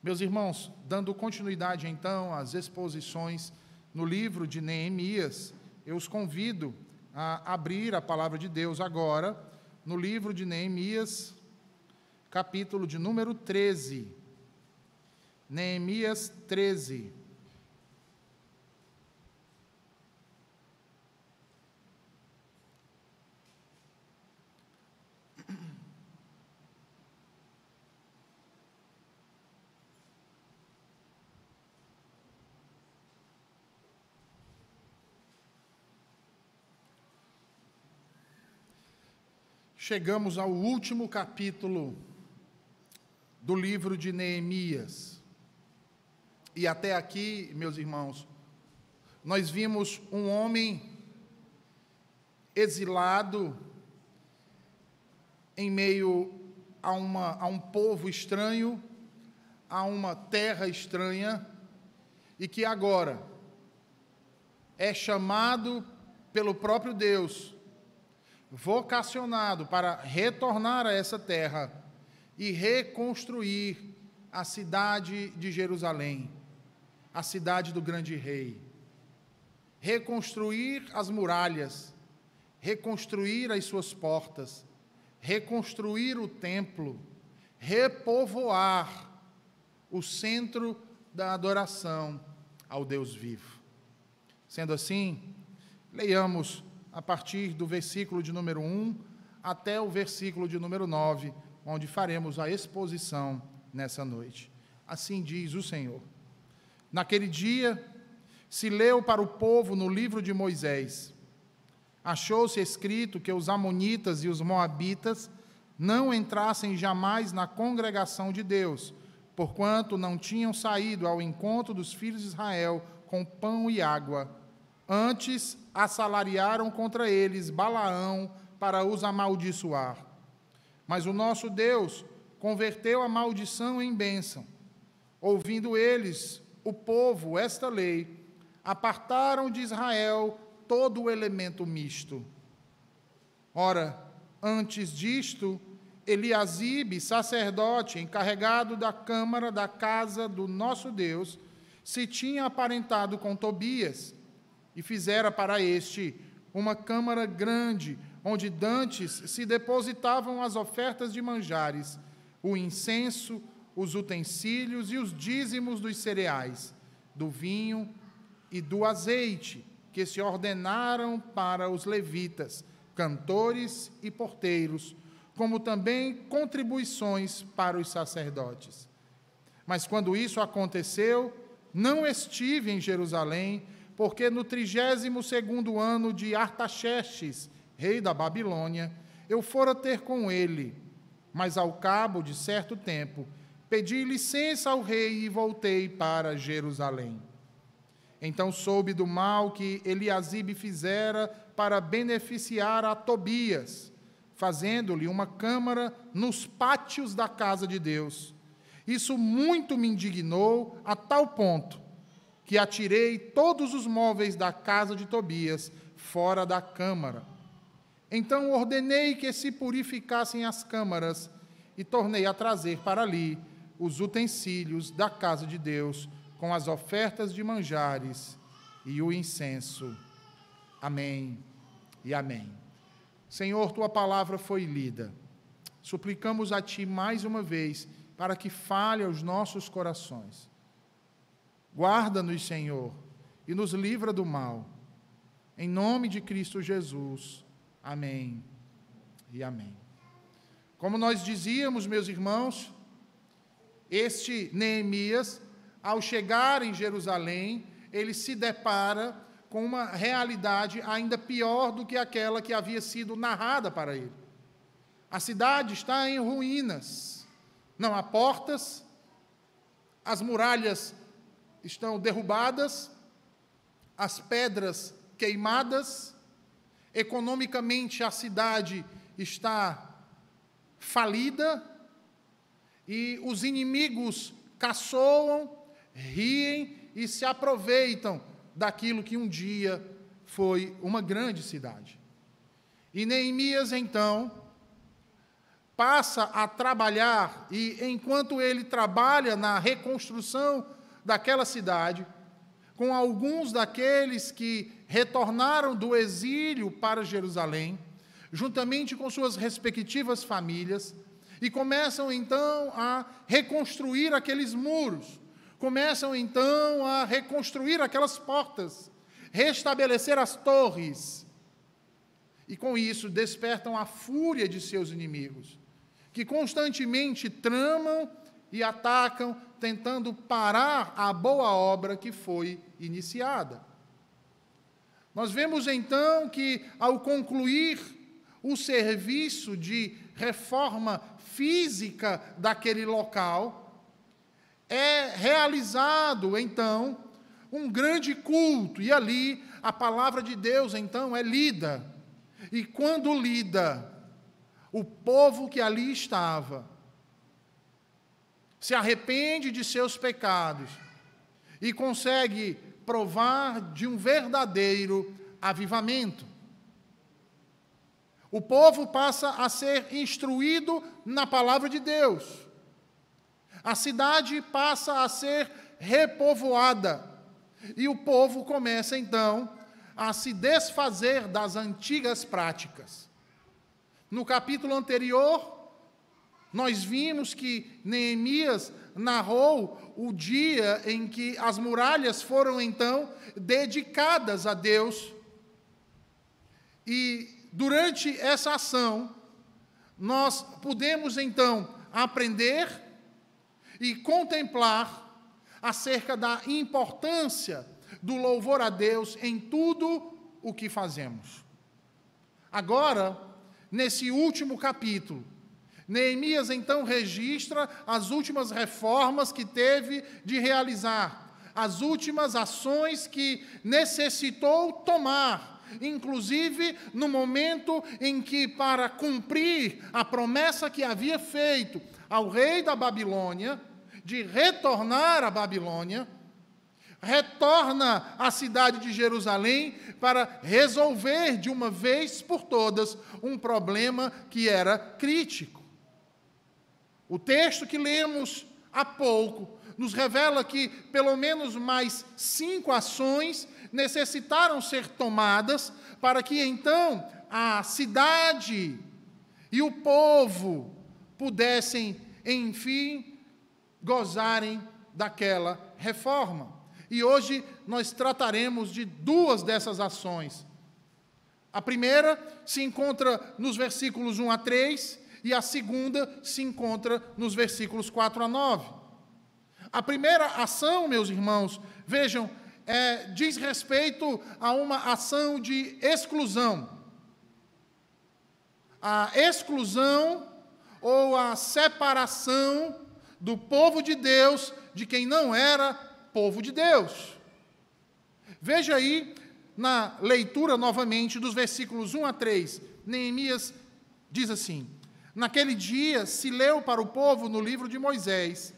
Meus irmãos, dando continuidade então às exposições no livro de Neemias, eu os convido a abrir a palavra de Deus agora no livro de Neemias, capítulo de número 13. Neemias 13. Chegamos ao último capítulo do livro de Neemias. E até aqui, meus irmãos, nós vimos um homem exilado em meio a, uma, a um povo estranho, a uma terra estranha, e que agora é chamado pelo próprio Deus vocacionado para retornar a essa terra e reconstruir a cidade de Jerusalém, a cidade do grande rei. Reconstruir as muralhas, reconstruir as suas portas, reconstruir o templo, repovoar o centro da adoração ao Deus vivo. Sendo assim, leiamos a partir do versículo de número 1 até o versículo de número 9, onde faremos a exposição nessa noite. Assim diz o Senhor. Naquele dia, se leu para o povo no livro de Moisés. Achou-se escrito que os Amonitas e os Moabitas não entrassem jamais na congregação de Deus, porquanto não tinham saído ao encontro dos filhos de Israel com pão e água. Antes assalariaram contra eles Balaão para os amaldiçoar. Mas o nosso Deus converteu a maldição em bênção. Ouvindo eles, o povo, esta lei, apartaram de Israel todo o elemento misto. Ora, antes disto, Eliasibe, sacerdote, encarregado da câmara da casa do nosso Deus, se tinha aparentado com Tobias, e fizera para este uma câmara grande, onde dantes se depositavam as ofertas de manjares, o incenso, os utensílios e os dízimos dos cereais, do vinho e do azeite, que se ordenaram para os levitas, cantores e porteiros, como também contribuições para os sacerdotes. Mas quando isso aconteceu, não estive em Jerusalém, porque no trigésimo segundo ano de Artaxerxes, rei da Babilônia, eu fora ter com ele, mas ao cabo de certo tempo, pedi licença ao rei e voltei para Jerusalém. Então soube do mal que Eliasibe fizera para beneficiar a Tobias, fazendo-lhe uma câmara nos pátios da casa de Deus. Isso muito me indignou a tal ponto que atirei todos os móveis da casa de Tobias fora da câmara. Então ordenei que se purificassem as câmaras e tornei a trazer para ali os utensílios da casa de Deus, com as ofertas de manjares e o incenso. Amém e amém. Senhor, tua palavra foi lida. Suplicamos a ti mais uma vez para que fale aos nossos corações Guarda-nos, Senhor, e nos livra do mal. Em nome de Cristo Jesus. Amém e amém. Como nós dizíamos, meus irmãos, este Neemias, ao chegar em Jerusalém, ele se depara com uma realidade ainda pior do que aquela que havia sido narrada para ele. A cidade está em ruínas, não há portas, as muralhas estão derrubadas, as pedras queimadas, economicamente a cidade está falida e os inimigos caçoam, riem e se aproveitam daquilo que um dia foi uma grande cidade. E Neemias, então, passa a trabalhar, e enquanto ele trabalha na reconstrução daquela cidade, com alguns daqueles que retornaram do exílio para Jerusalém, juntamente com suas respectivas famílias, e começam então a reconstruir aqueles muros, começam então a reconstruir aquelas portas, restabelecer as torres, e com isso despertam a fúria de seus inimigos que constantemente tramam e atacam, tentando parar a boa obra que foi iniciada. Nós vemos então que, ao concluir o serviço de reforma física daquele local, é realizado então um grande culto, e ali a palavra de Deus então é lida. E quando lida, o povo que ali estava se arrepende de seus pecados e consegue provar de um verdadeiro avivamento. O povo passa a ser instruído na palavra de Deus. A cidade passa a ser repovoada. E o povo começa então a se desfazer das antigas práticas. No capítulo anterior, nós vimos que Neemias narrou o dia em que as muralhas foram então dedicadas a Deus. E durante essa ação, nós pudemos então aprender e contemplar acerca da importância do louvor a Deus em tudo o que fazemos. Agora, nesse último capítulo. Neemias então registra as últimas reformas que teve de realizar, as últimas ações que necessitou tomar, inclusive no momento em que, para cumprir a promessa que havia feito ao rei da Babilônia, de retornar à Babilônia, retorna à cidade de Jerusalém para resolver de uma vez por todas um problema que era crítico. O texto que lemos há pouco nos revela que pelo menos mais cinco ações necessitaram ser tomadas para que então a cidade e o povo pudessem, enfim, gozarem daquela reforma. E hoje nós trataremos de duas dessas ações. A primeira se encontra nos versículos 1 a 3 e a segunda se encontra nos versículos 4 a 9. A primeira ação, meus irmãos, vejam, é, diz respeito a uma ação de exclusão. A exclusão ou a separação do povo de Deus de quem não era povo de Deus. Veja aí na leitura novamente dos versículos 1 a 3. Neemias diz assim: Naquele dia se leu para o povo no livro de Moisés.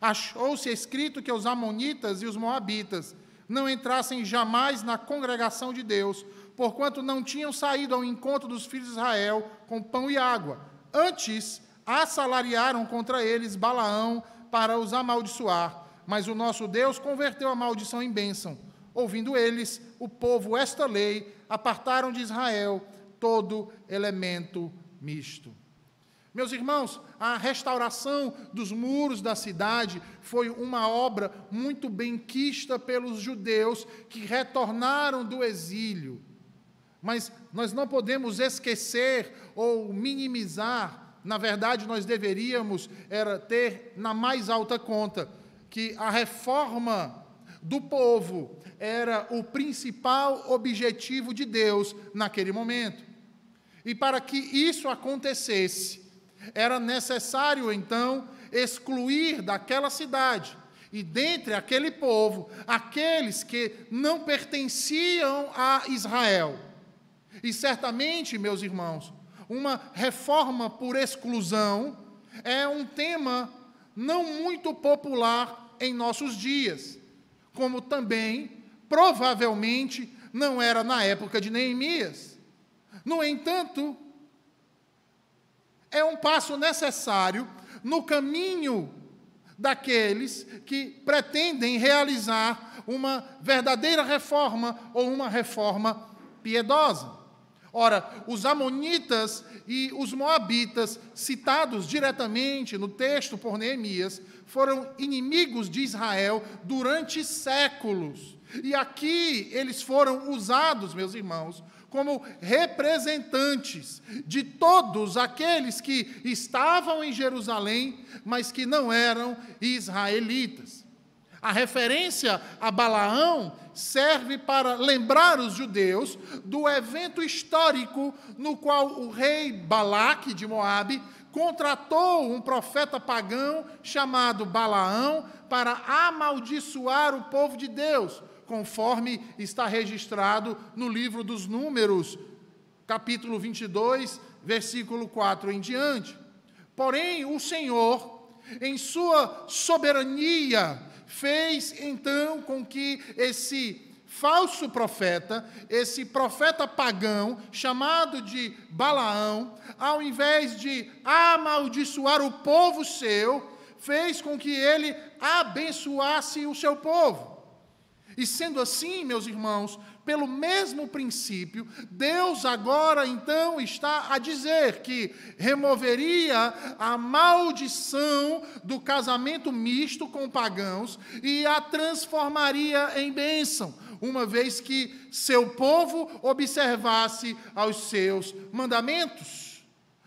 Achou-se escrito que os Amonitas e os Moabitas não entrassem jamais na congregação de Deus, porquanto não tinham saído ao encontro dos filhos de Israel com pão e água. Antes, assalariaram contra eles Balaão para os amaldiçoar. Mas o nosso Deus converteu a maldição em bênção. Ouvindo eles, o povo, esta lei, apartaram de Israel todo elemento misto. Meus irmãos, a restauração dos muros da cidade foi uma obra muito bem quista pelos judeus que retornaram do exílio. Mas nós não podemos esquecer ou minimizar, na verdade, nós deveríamos era ter na mais alta conta que a reforma do povo era o principal objetivo de Deus naquele momento. E para que isso acontecesse, era necessário então excluir daquela cidade e dentre aquele povo aqueles que não pertenciam a Israel. E certamente, meus irmãos, uma reforma por exclusão é um tema não muito popular em nossos dias, como também, provavelmente, não era na época de Neemias. No entanto, é um passo necessário no caminho daqueles que pretendem realizar uma verdadeira reforma ou uma reforma piedosa. Ora, os Amonitas e os Moabitas, citados diretamente no texto por Neemias, foram inimigos de Israel durante séculos. E aqui eles foram usados, meus irmãos, como representantes de todos aqueles que estavam em Jerusalém, mas que não eram israelitas. A referência a Balaão serve para lembrar os judeus do evento histórico no qual o rei Balaque de Moabe contratou um profeta pagão chamado Balaão para amaldiçoar o povo de Deus conforme está registrado no livro dos Números, capítulo 22, versículo 4 em diante. Porém, o Senhor, em sua soberania, fez então com que esse falso profeta, esse profeta pagão, chamado de Balaão, ao invés de amaldiçoar o povo seu, fez com que ele abençoasse o seu povo. E sendo assim, meus irmãos, pelo mesmo princípio, Deus agora então está a dizer que removeria a maldição do casamento misto com pagãos e a transformaria em bênção, uma vez que seu povo observasse aos seus mandamentos.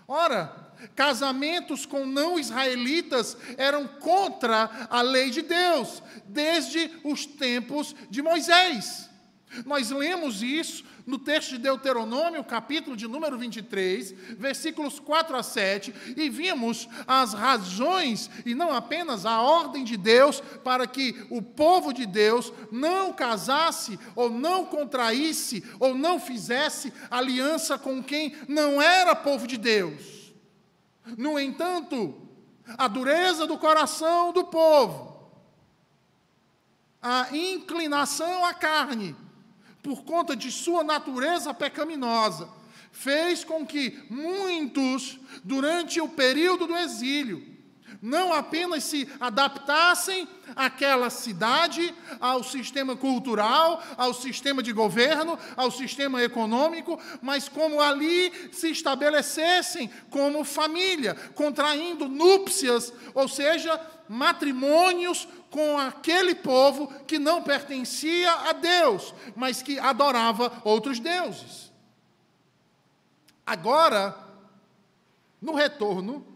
Ora, Casamentos com não israelitas eram contra a lei de Deus, desde os tempos de Moisés. Nós lemos isso no texto de Deuteronômio, capítulo de número 23, versículos 4 a 7, e vimos as razões e não apenas a ordem de Deus para que o povo de Deus não casasse ou não contraísse ou não fizesse aliança com quem não era povo de Deus. No entanto, a dureza do coração do povo, a inclinação à carne, por conta de sua natureza pecaminosa, fez com que muitos, durante o período do exílio, não apenas se adaptassem àquela cidade, ao sistema cultural, ao sistema de governo, ao sistema econômico, mas como ali se estabelecessem como família, contraindo núpcias, ou seja, matrimônios com aquele povo que não pertencia a Deus, mas que adorava outros deuses. Agora, no retorno,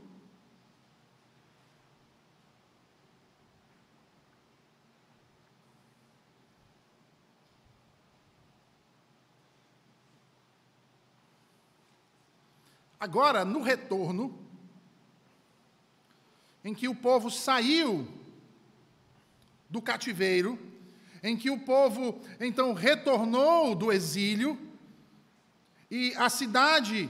Agora, no retorno, em que o povo saiu do cativeiro, em que o povo então retornou do exílio, e a cidade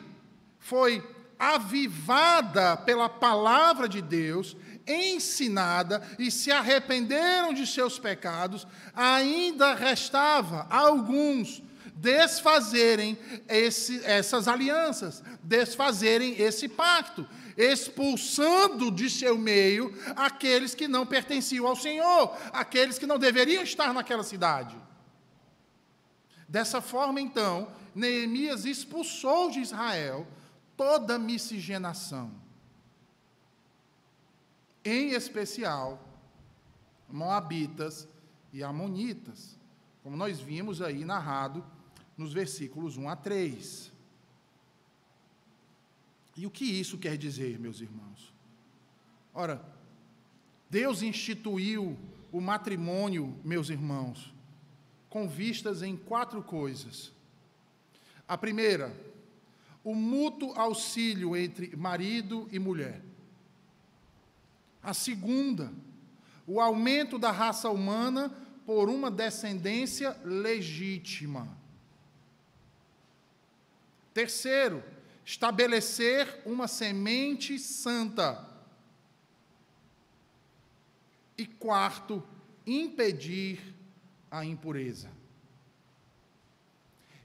foi avivada pela palavra de Deus, ensinada e se arrependeram de seus pecados, ainda restava alguns desfazerem esse, essas alianças, desfazerem esse pacto, expulsando de seu meio aqueles que não pertenciam ao Senhor, aqueles que não deveriam estar naquela cidade. Dessa forma, então, Neemias expulsou de Israel toda miscigenação, em especial Moabitas e Amonitas, como nós vimos aí narrado nos versículos 1 a 3. E o que isso quer dizer, meus irmãos? Ora, Deus instituiu o matrimônio, meus irmãos, com vistas em quatro coisas. A primeira, o mútuo auxílio entre marido e mulher. A segunda, o aumento da raça humana por uma descendência legítima. Terceiro, estabelecer uma semente santa. E quarto, impedir a impureza.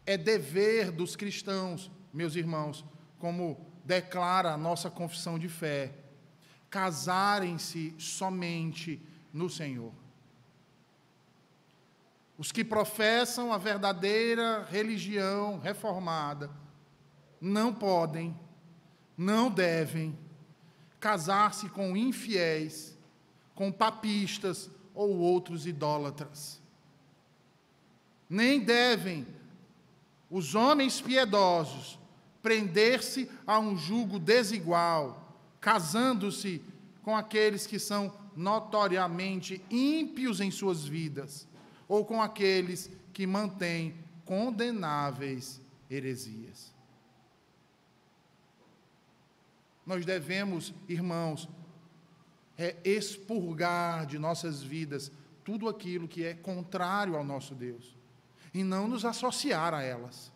É dever dos cristãos, meus irmãos, como declara a nossa confissão de fé, casarem-se somente no Senhor. Os que professam a verdadeira religião reformada não podem, não devem casar-se com infiéis, com papistas ou outros idólatras. Nem devem os homens piedosos prender-se a um jugo desigual, casando-se com aqueles que são notoriamente ímpios em suas vidas, ou com aqueles que mantêm condenáveis heresias. Nós devemos, irmãos, é expurgar de nossas vidas tudo aquilo que é contrário ao nosso Deus e não nos associar a elas.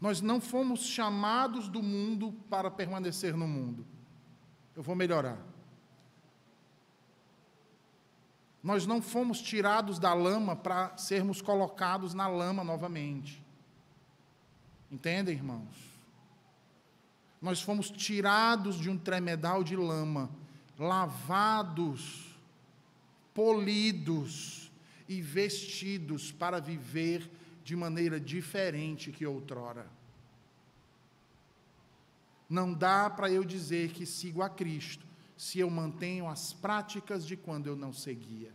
Nós não fomos chamados do mundo para permanecer no mundo. Eu vou melhorar. Nós não fomos tirados da lama para sermos colocados na lama novamente. Entendem, irmãos? Nós fomos tirados de um tremedal de lama, lavados, polidos e vestidos para viver de maneira diferente que outrora. Não dá para eu dizer que sigo a Cristo se eu mantenho as práticas de quando eu não seguia.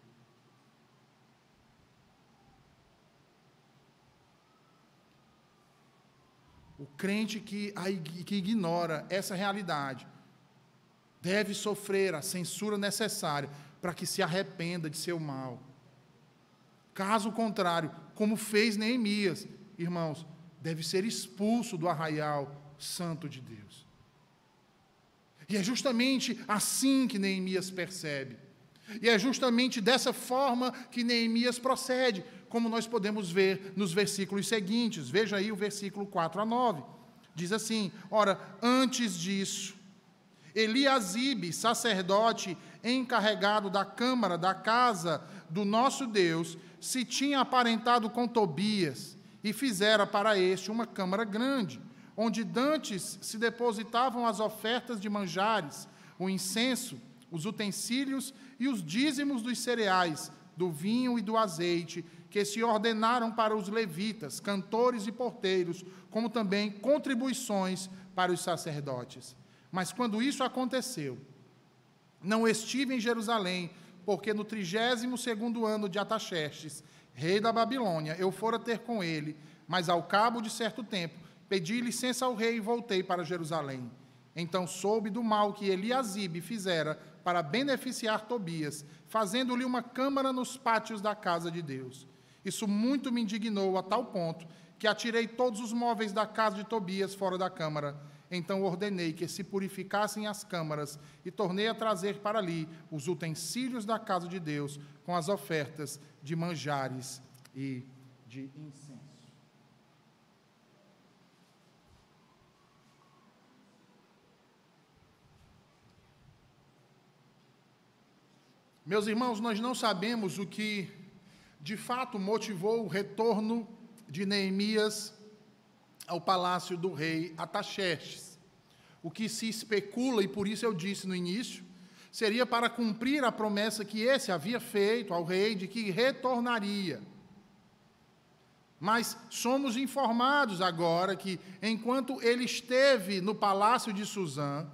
O crente que, que ignora essa realidade deve sofrer a censura necessária para que se arrependa de seu mal. Caso contrário, como fez Neemias, irmãos, deve ser expulso do arraial santo de Deus. E é justamente assim que Neemias percebe. E é justamente dessa forma que Neemias procede, como nós podemos ver nos versículos seguintes. Veja aí o versículo 4 a 9. Diz assim: Ora, antes disso, Eliasibe, sacerdote encarregado da câmara da casa do nosso Deus, se tinha aparentado com Tobias e fizera para este uma câmara grande onde dantes se depositavam as ofertas de manjares, o incenso, os utensílios e os dízimos dos cereais, do vinho e do azeite, que se ordenaram para os levitas, cantores e porteiros, como também contribuições para os sacerdotes. Mas quando isso aconteceu, não estive em Jerusalém, porque no trigésimo segundo ano de Ataxerxes, rei da Babilônia, eu fora ter com ele, mas ao cabo de certo tempo, Pedi licença ao rei e voltei para Jerusalém. Então soube do mal que Eliasibe fizera para beneficiar Tobias, fazendo-lhe uma câmara nos pátios da casa de Deus. Isso muito me indignou a tal ponto que atirei todos os móveis da casa de Tobias fora da câmara. Então ordenei que se purificassem as câmaras e tornei a trazer para ali os utensílios da casa de Deus com as ofertas de manjares e de incenso. Meus irmãos, nós não sabemos o que de fato motivou o retorno de Neemias ao palácio do rei Ataxerxes. O que se especula, e por isso eu disse no início, seria para cumprir a promessa que esse havia feito ao rei de que retornaria. Mas somos informados agora que, enquanto ele esteve no palácio de Suzã,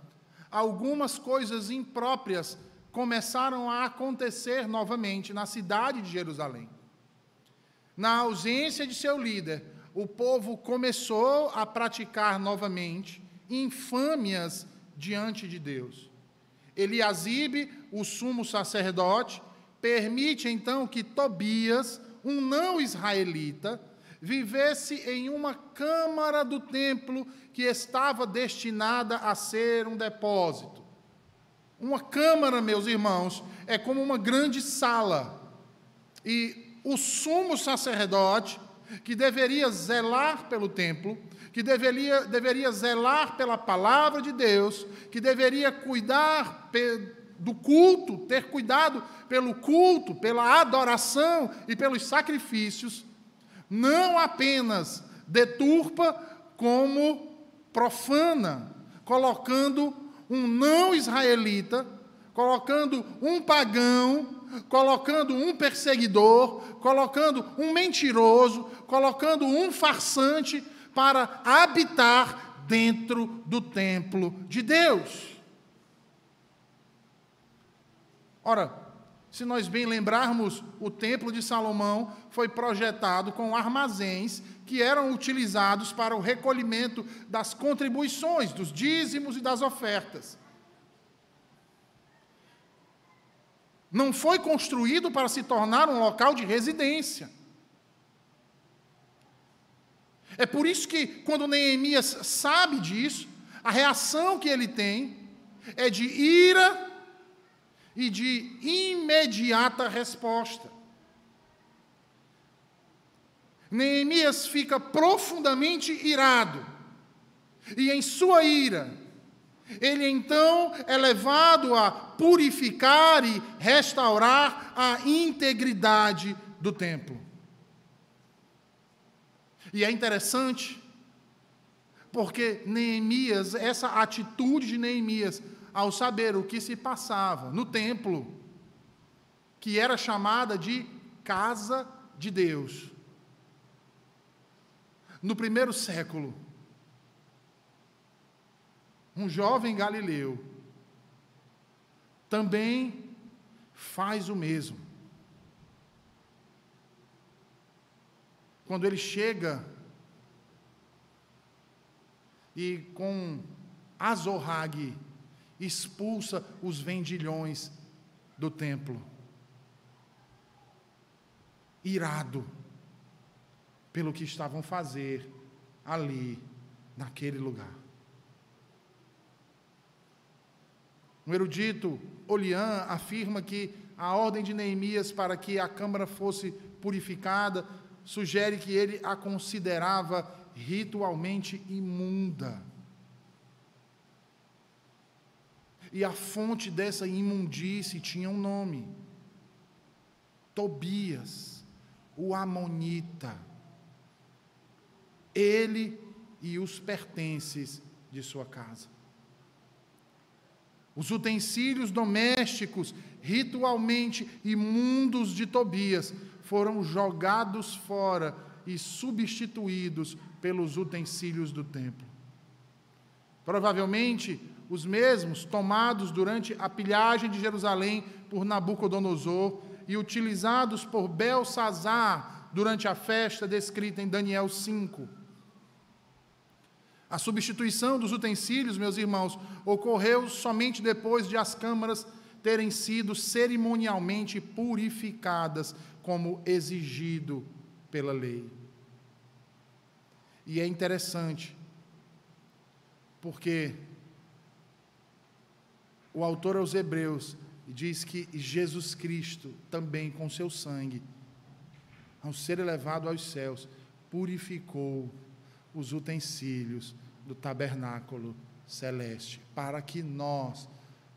algumas coisas impróprias começaram a acontecer novamente na cidade de Jerusalém. Na ausência de seu líder, o povo começou a praticar novamente infâmias diante de Deus. Eliasibe, o sumo sacerdote, permite então que Tobias, um não israelita, vivesse em uma câmara do templo que estava destinada a ser um depósito. Uma câmara, meus irmãos, é como uma grande sala. E o sumo sacerdote, que deveria zelar pelo templo, que deveria, deveria zelar pela palavra de Deus, que deveria cuidar do culto, ter cuidado pelo culto, pela adoração e pelos sacrifícios, não apenas deturpa, como profana, colocando um não israelita, colocando um pagão, colocando um perseguidor, colocando um mentiroso, colocando um farsante para habitar dentro do templo de Deus. Ora, se nós bem lembrarmos, o templo de Salomão foi projetado com armazéns que eram utilizados para o recolhimento das contribuições, dos dízimos e das ofertas. Não foi construído para se tornar um local de residência. É por isso que, quando Neemias sabe disso, a reação que ele tem é de ira e de imediata resposta. Neemias fica profundamente irado, e em sua ira, ele então é levado a purificar e restaurar a integridade do templo. E é interessante, porque Neemias, essa atitude de Neemias, ao saber o que se passava no templo, que era chamada de casa de Deus. No primeiro século, um jovem galileu também faz o mesmo. Quando ele chega e com Azorrague expulsa os vendilhões do templo. Irado pelo que estavam fazer ali, naquele lugar. Um erudito, Olian, afirma que a ordem de Neemias para que a câmara fosse purificada sugere que ele a considerava ritualmente imunda. E a fonte dessa imundície tinha um nome: Tobias, o Amonita. Ele e os pertences de sua casa. Os utensílios domésticos, ritualmente imundos de Tobias, foram jogados fora e substituídos pelos utensílios do templo. Provavelmente, os mesmos tomados durante a pilhagem de Jerusalém por Nabucodonosor e utilizados por Belsazar durante a festa descrita em Daniel 5. A substituição dos utensílios, meus irmãos, ocorreu somente depois de as câmaras terem sido cerimonialmente purificadas, como exigido pela lei. E é interessante, porque o autor aos Hebreus diz que Jesus Cristo, também com seu sangue, ao ser elevado aos céus, purificou os utensílios do tabernáculo celeste, para que nós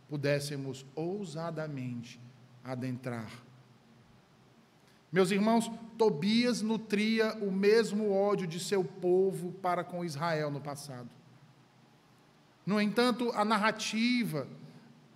pudéssemos ousadamente adentrar. Meus irmãos, Tobias nutria o mesmo ódio de seu povo para com Israel no passado. No entanto, a narrativa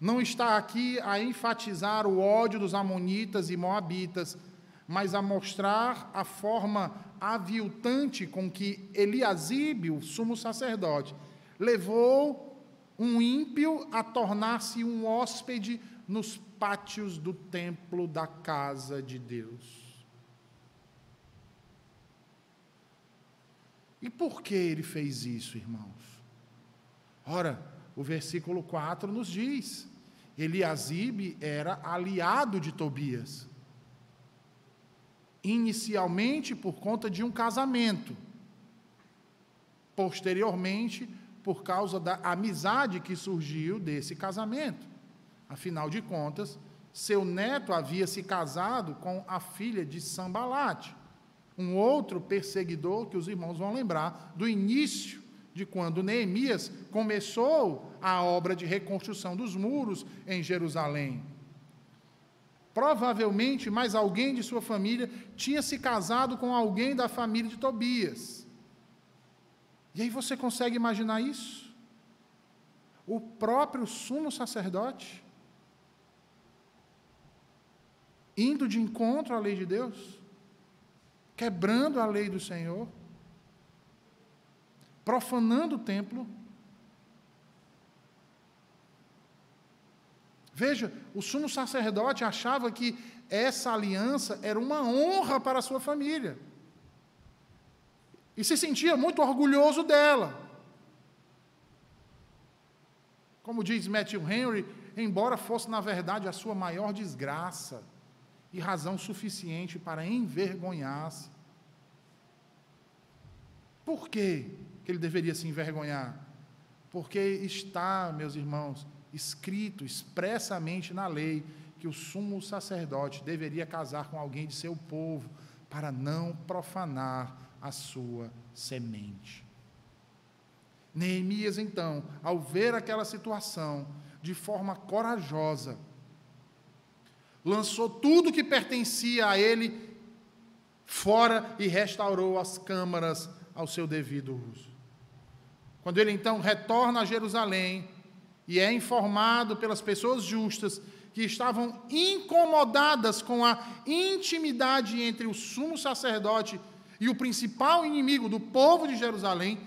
não está aqui a enfatizar o ódio dos Amonitas e Moabitas, mas a mostrar a forma aviltante com que Eliasibe, o sumo sacerdote, levou um ímpio a tornar-se um hóspede nos pátios do templo da casa de Deus. E por que ele fez isso, irmãos? Ora, o versículo 4 nos diz: Eliasibe era aliado de Tobias. Inicialmente por conta de um casamento. Posteriormente, por causa da amizade que surgiu desse casamento. Afinal de contas, seu neto havia se casado com a filha de Sambalate, um outro perseguidor que os irmãos vão lembrar do início de quando Neemias começou a obra de reconstrução dos muros em Jerusalém. Provavelmente mais alguém de sua família tinha se casado com alguém da família de Tobias. E aí você consegue imaginar isso? O próprio sumo sacerdote indo de encontro à lei de Deus, quebrando a lei do Senhor, profanando o templo. Veja, o sumo sacerdote achava que essa aliança era uma honra para a sua família. E se sentia muito orgulhoso dela. Como diz Matthew Henry, embora fosse na verdade a sua maior desgraça, e razão suficiente para envergonhar-se. Por que ele deveria se envergonhar? Porque está, meus irmãos, escrito expressamente na lei que o sumo sacerdote deveria casar com alguém de seu povo para não profanar a sua semente. Neemias, então, ao ver aquela situação, de forma corajosa, lançou tudo que pertencia a ele fora e restaurou as câmaras ao seu devido uso. Quando ele então retorna a Jerusalém e é informado pelas pessoas justas que estavam incomodadas com a intimidade entre o sumo sacerdote e o principal inimigo do povo de Jerusalém,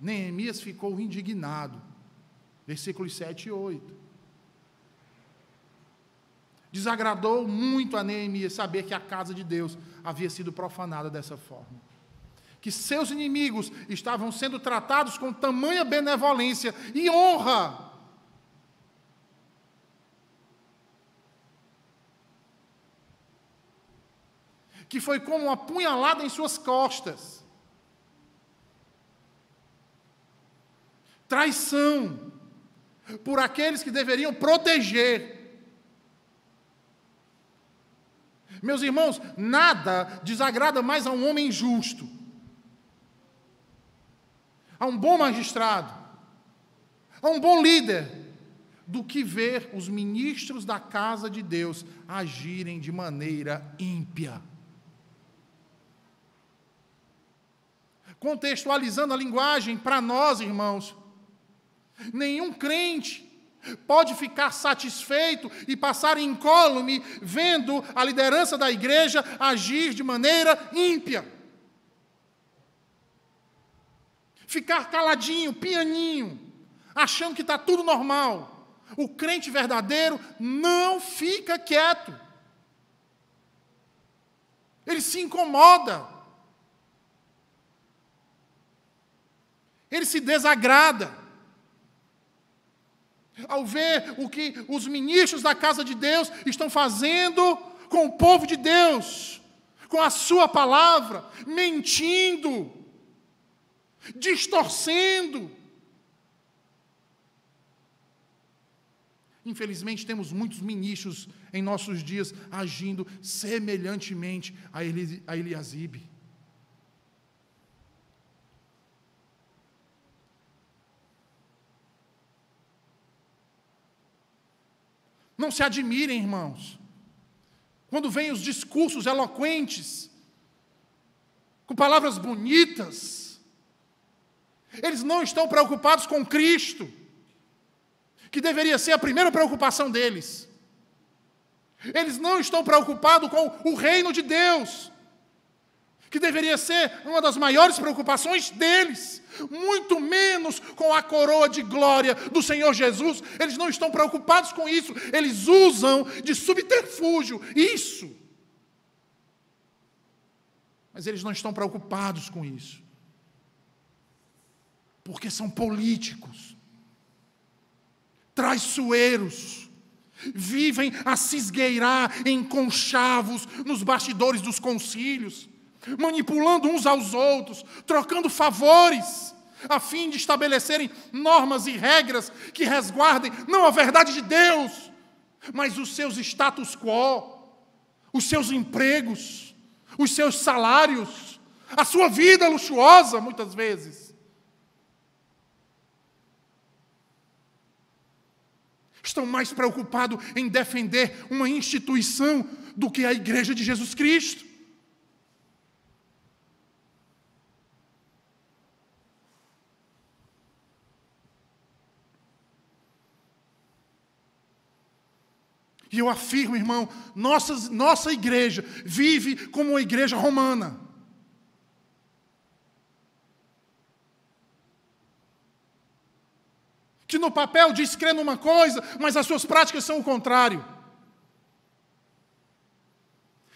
Neemias ficou indignado. Versículos 7 e 8. Desagradou muito a Neemias saber que a casa de Deus havia sido profanada dessa forma. Que seus inimigos estavam sendo tratados com tamanha benevolência e honra. Que foi como uma punhalada em suas costas. Traição por aqueles que deveriam proteger Meus irmãos, nada desagrada mais a um homem justo, a um bom magistrado, a um bom líder, do que ver os ministros da casa de Deus agirem de maneira ímpia. Contextualizando a linguagem para nós, irmãos, nenhum crente pode ficar satisfeito e passar incólume vendo a liderança da igreja agir de maneira ímpia. Ficar caladinho, pianinho, achando que está tudo normal. O crente verdadeiro não fica quieto. Ele se incomoda. Ele se desagrada ao ver o que os ministros da casa de Deus estão fazendo com o povo de Deus, com a sua palavra, mentindo, distorcendo. Infelizmente, temos muitos ministros em nossos dias agindo semelhantemente a, Eli, Eliasibe. Não se admirem, irmãos, quando vêm os discursos eloquentes, com palavras bonitas, eles não estão preocupados com Cristo, que deveria ser a primeira preocupação deles. Eles não estão preocupados com o reino de Deus, que deveria ser uma das maiores preocupações deles, muito menos com a coroa de glória do Senhor Jesus. Eles não estão preocupados com isso, eles usam de subterfúgio isso. Mas eles não estão preocupados com isso, porque são políticos, traiçoeiros, vivem a se esgueirar em conchavos nos bastidores dos concílios manipulando uns aos outros, trocando favores, a fim de estabelecerem normas e regras que resguardem não a verdade de Deus, mas os seus status quo, os seus empregos, os seus salários, a sua vida luxuosa, muitas vezes. Estão mais preocupados em defender uma instituição do que a Igreja de Jesus Cristo. E eu afirmo, irmão, nossa, nossa igreja vive como uma igreja romana. Que no papel diz crer numa coisa, mas as suas práticas são o contrário.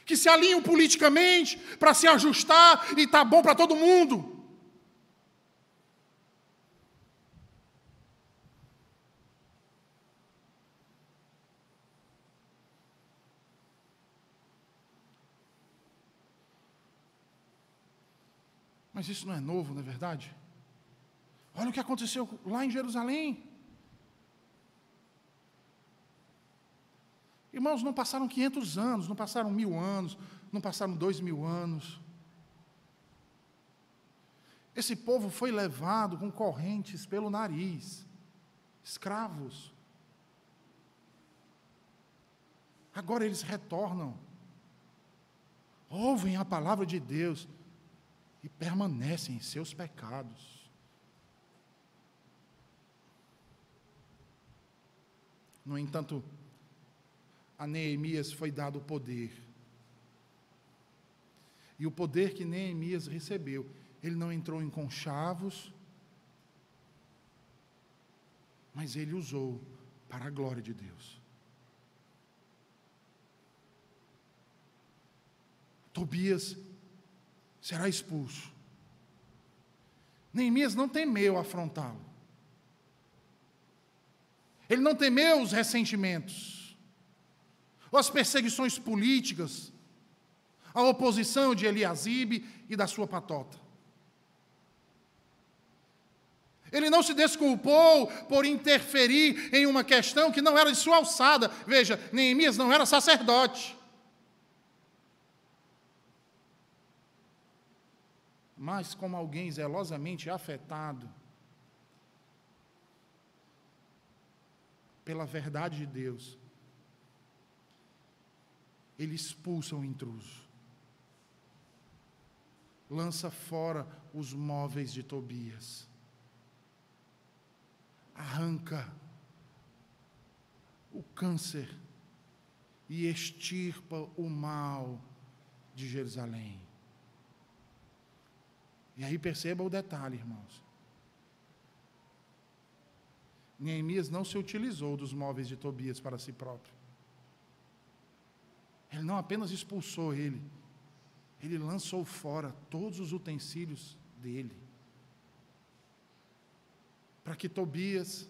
Que se alinham politicamente para se ajustar e tá bom para todo mundo. Mas isso não é novo, não é verdade? Olha o que aconteceu lá em Jerusalém. Irmãos, não passaram 500 anos, não passaram mil anos, não passaram dois mil anos. Esse povo foi levado com correntes pelo nariz, escravos. Agora eles retornam, ouvem a palavra de Deus, e permanecem em seus pecados. No entanto, a Neemias foi dado o poder. E o poder que Neemias recebeu, ele não entrou em conchavos, mas ele usou para a glória de Deus. Tobias será expulso. Neemias não temeu afrontá-lo. Ele não temeu os ressentimentos, ou as perseguições políticas, a oposição de Eliasibe e da sua patota. Ele não se desculpou por interferir em uma questão que não era de sua alçada. Veja, Neemias não era sacerdote. Mas como alguém zelosamente afetado pela verdade de Deus, ele expulsa o intruso, lança fora os móveis de Tobias, arranca o câncer e extirpa o mal de Jerusalém. E aí perceba o detalhe, irmãos. Neemias não se utilizou dos móveis de Tobias para si próprio. Ele não apenas expulsou ele, ele lançou fora todos os utensílios dele. Para que Tobias,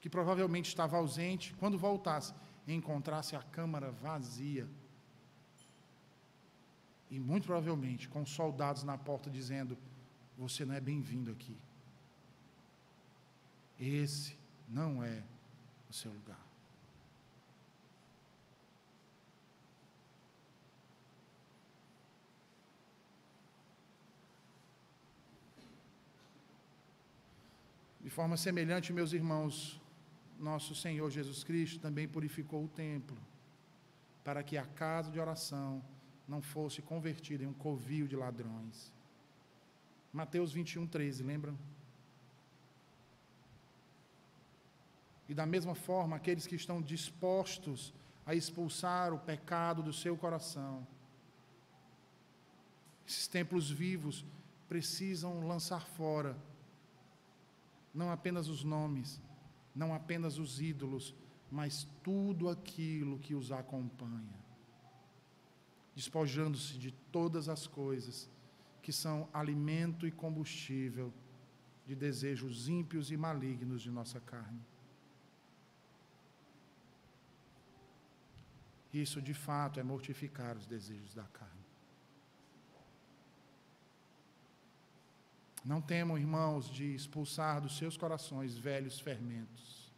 que provavelmente estava ausente, quando voltasse, encontrasse a câmara vazia e muito provavelmente com soldados na porta dizendo: Você não é bem-vindo aqui. Esse não é o seu lugar. De forma semelhante, meus irmãos, nosso Senhor Jesus Cristo também purificou o templo, para que a casa de oração não fosse convertido em um covil de ladrões. Mateus 21, 13, lembram? E da mesma forma, aqueles que estão dispostos a expulsar o pecado do seu coração, esses templos vivos precisam lançar fora não apenas os nomes, não apenas os ídolos, mas tudo aquilo que os acompanha despojando-se de todas as coisas que são alimento e combustível de desejos ímpios e malignos de nossa carne. Isso, de fato, é mortificar os desejos da carne. Não temam, irmãos, de expulsar dos seus corações velhos fermentos.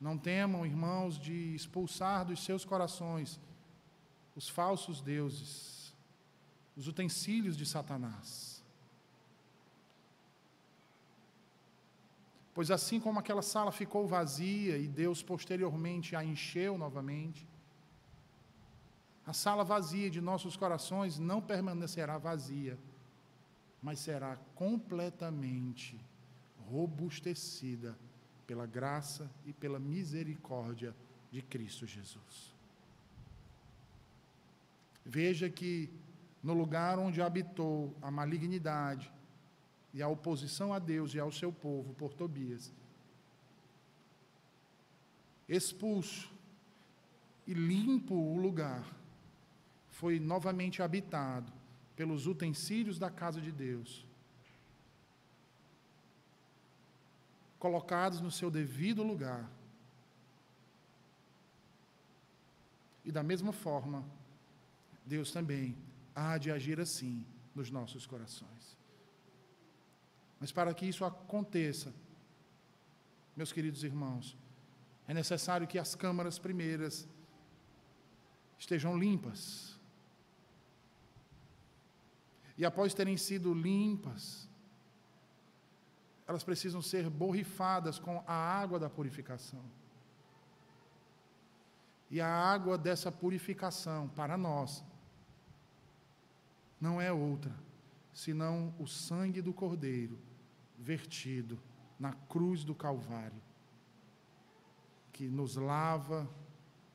Não temam, irmãos, de expulsar dos seus corações os falsos deuses, os utensílios de Satanás. Pois assim como aquela sala ficou vazia e Deus posteriormente a encheu novamente, a sala vazia de nossos corações não permanecerá vazia, mas será completamente robustecida pela graça e pela misericórdia de Cristo Jesus. Veja que no lugar onde habitou a malignidade e a oposição a Deus e ao seu povo por Tobias, expulso e limpo o lugar, foi novamente habitado pelos utensílios da casa de Deus, colocados no seu devido lugar. E da mesma forma, Deus também há de agir assim nos nossos corações. Mas para que isso aconteça, meus queridos irmãos, é necessário que as câmaras primeiras estejam limpas. E após terem sido limpas, elas precisam ser borrifadas com a água da purificação. E a água dessa purificação para nós não é outra senão o sangue do Cordeiro vertido na cruz do Calvário, que nos lava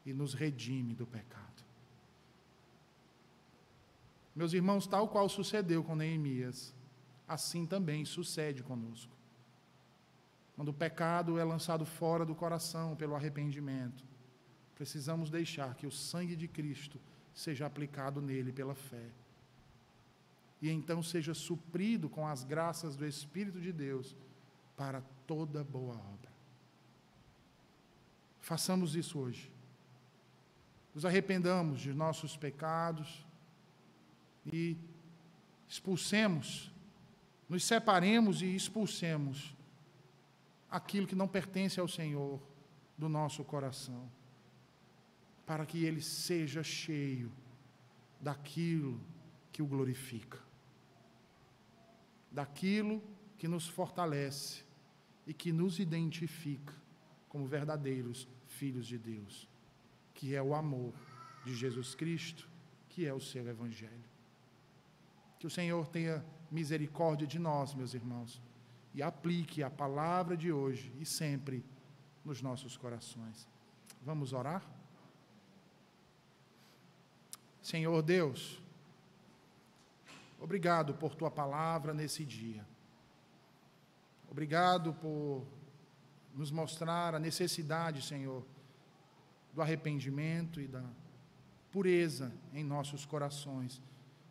e nos redime do pecado. Meus irmãos, tal qual sucedeu com Neemias, assim também sucede conosco. Quando o pecado é lançado fora do coração pelo arrependimento, precisamos deixar que o sangue de Cristo seja aplicado nele pela fé. E então seja suprido com as graças do Espírito de Deus para toda boa obra. Façamos isso hoje. Nos arrependamos de nossos pecados e expulsemos, nos separemos e expulsemos aquilo que não pertence ao Senhor do nosso coração para que ele seja cheio daquilo que o glorifica, daquilo que nos fortalece e que nos identifica como verdadeiros filhos de Deus, que é o amor de Jesus Cristo, que é o seu Evangelho. Que o Senhor tenha misericórdia de nós, meus irmãos, e aplique a palavra de hoje e sempre nos nossos corações. Vamos orar? Senhor Deus, obrigado por tua palavra nesse dia. Obrigado por nos mostrar a necessidade, Senhor, do arrependimento e da pureza em nossos corações,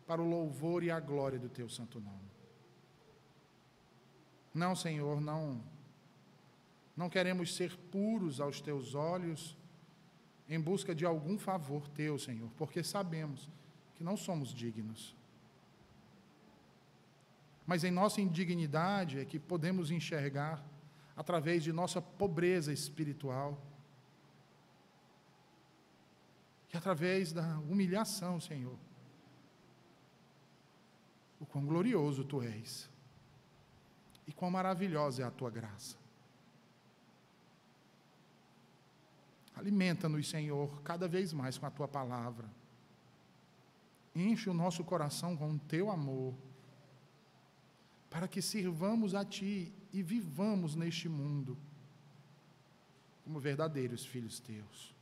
para o louvor e a glória do teu santo nome. Não, Senhor, não não queremos ser puros aos teus olhos em busca de algum favor teu, Senhor, porque sabemos que não somos dignos. Mas em nossa indignidade é que podemos enxergar, através de nossa pobreza espiritual, e através da humilhação, Senhor, o quão glorioso tu és e quão maravilhosa é a tua graça. Alimenta-nos, Senhor, cada vez mais com a tua palavra. Enche o nosso coração com o teu amor, para que sirvamos a ti e vivamos neste mundo como verdadeiros filhos teus.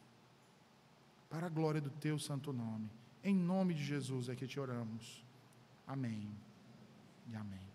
Para a glória do teu santo nome. Em nome de Jesus é que te oramos. Amém e amém.